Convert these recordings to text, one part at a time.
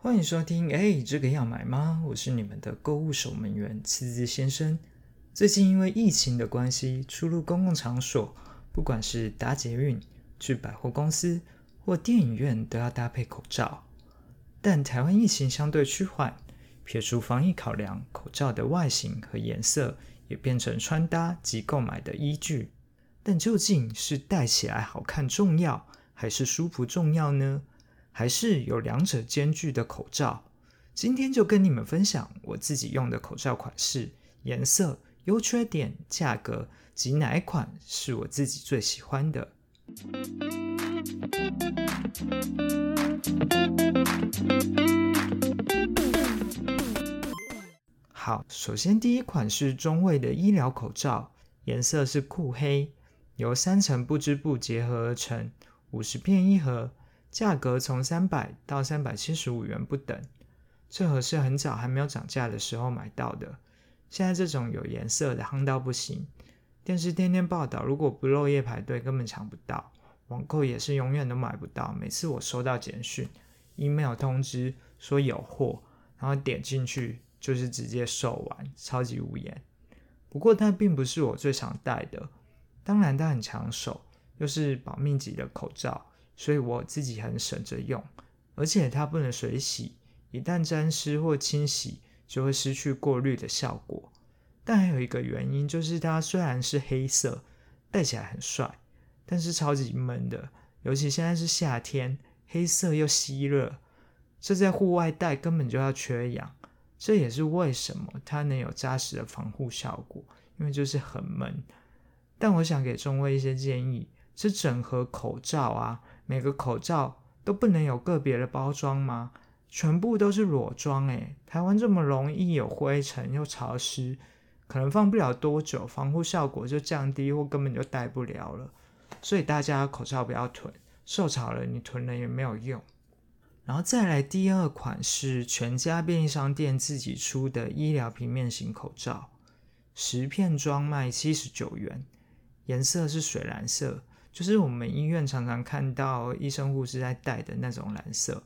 欢迎收听，哎，这个要买吗？我是你们的购物守门员次子先生。最近因为疫情的关系，出入公共场所，不管是搭捷运、去百货公司或电影院，都要搭配口罩。但台湾疫情相对趋缓，撇除防疫考量，口罩的外形和颜色也变成穿搭及购买的依据。但究竟是戴起来好看重要，还是舒服重要呢？还是有两者兼具的口罩，今天就跟你们分享我自己用的口罩款式、颜色、优缺点、价格及哪一款是我自己最喜欢的。好，首先第一款是中卫的医疗口罩，颜色是酷黑，由三层不织布结合而成，五十片一盒。价格从三百到三百七十五元不等，这盒是很早还没有涨价的时候买到的。现在这种有颜色的夯到不行，电视天天报道，如果不漏夜排队根本抢不到，网购也是永远都买不到。每次我收到简讯、email 通知说有货，然后点进去就是直接售完，超级无言。不过它并不是我最常戴的，当然它很抢手，又是保命级的口罩。所以我自己很省着用，而且它不能水洗，一旦沾湿或清洗就会失去过滤的效果。但还有一个原因就是它虽然是黑色，戴起来很帅，但是超级闷的，尤其现在是夏天，黑色又吸热，这在户外戴根本就要缺氧。这也是为什么它能有扎实的防护效果，因为就是很闷。但我想给中卫一些建议，是整合口罩啊。每个口罩都不能有个别的包装吗？全部都是裸装诶，台湾这么容易有灰尘又潮湿，可能放不了多久，防护效果就降低或根本就戴不了了。所以大家口罩不要囤，受潮了你囤了也没有用。然后再来第二款是全家便利商店自己出的医疗平面型口罩，十片装卖七十九元，颜色是水蓝色。就是我们医院常常看到医生护士在戴的那种蓝色，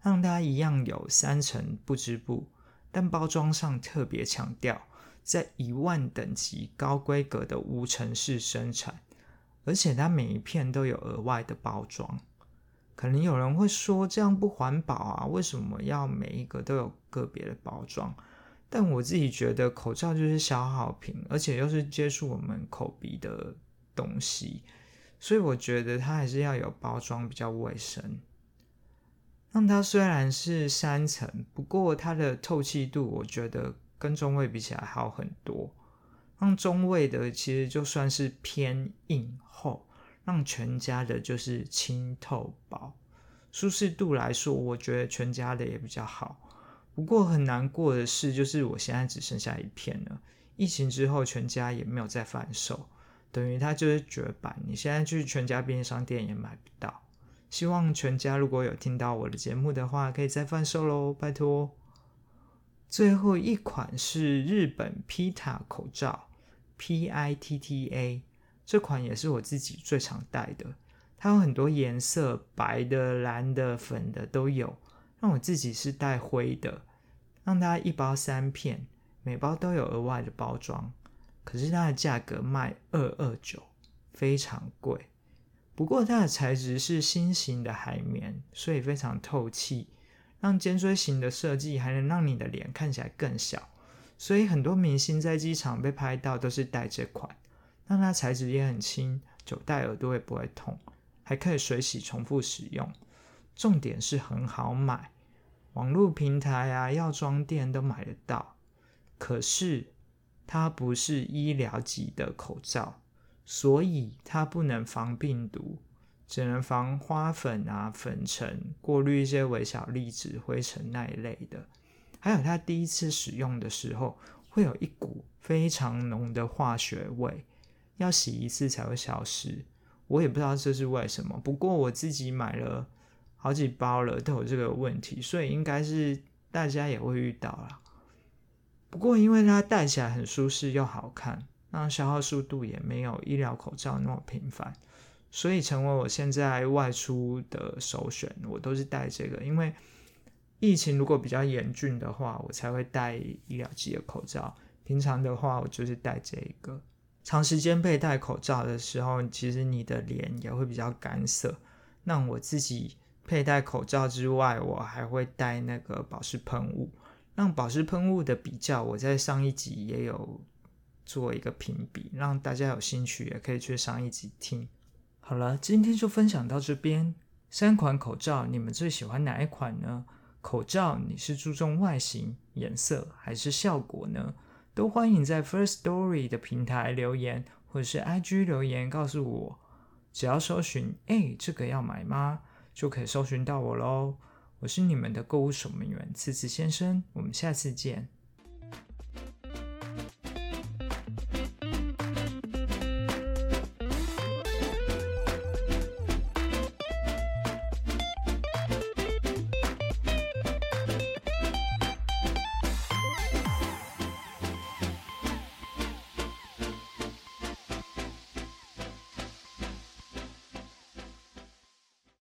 让它一样有三层不织布，但包装上特别强调在一万等级高规格的无尘室生产，而且它每一片都有额外的包装。可能有人会说这样不环保啊？为什么要每一个都有个别的包装？但我自己觉得口罩就是消耗品，而且又是接触我们口鼻的东西。所以我觉得它还是要有包装比较卫生。让它虽然是三层，不过它的透气度我觉得跟中卫比起来好很多。让中卫的其实就算是偏硬厚，让全家的就是轻透薄。舒适度来说，我觉得全家的也比较好。不过很难过的是，就是我现在只剩下一片了。疫情之后，全家也没有再贩售。等于它就是绝版，你现在去全家便利商店也买不到。希望全家如果有听到我的节目的话，可以再贩售喽，拜托。最后一款是日本 Pita 口罩，P I T T A，这款也是我自己最常戴的。它有很多颜色，白的、蓝的、粉的都有。让我自己是带灰的，让它一包三片，每包都有额外的包装。可是它的价格卖二二九，非常贵。不过它的材质是新型的海绵，所以非常透气，让尖锥形的设计还能让你的脸看起来更小。所以很多明星在机场被拍到都是戴这款。那它材质也很轻，久戴耳朵也不会痛，还可以水洗重复使用。重点是很好买，网络平台啊、药妆店都买得到。可是。它不是医疗级的口罩，所以它不能防病毒，只能防花粉啊、粉尘，过滤一些微小粒子、灰尘那一类的。还有，它第一次使用的时候会有一股非常浓的化学味，要洗一次才会消失。我也不知道这是为什么，不过我自己买了好几包了，都有这个问题，所以应该是大家也会遇到啦。不过，因为它戴起来很舒适又好看，那消耗速度也没有医疗口罩那么频繁，所以成为我现在外出的首选。我都是戴这个，因为疫情如果比较严峻的话，我才会戴医疗级的口罩。平常的话，我就是戴这个。长时间佩戴口罩的时候，其实你的脸也会比较干涩。那我自己佩戴口罩之外，我还会带那个保湿喷雾。让保湿喷雾的比较，我在上一集也有做一个评比，让大家有兴趣也可以去上一集听。好了，今天就分享到这边。三款口罩，你们最喜欢哪一款呢？口罩你是注重外形、颜色还是效果呢？都欢迎在 First Story 的平台留言，或者是 IG 留言告诉我。只要搜寻“哎，这个要买吗”，就可以搜寻到我喽。我是你们的购物守门员，次次先生。我们下次见。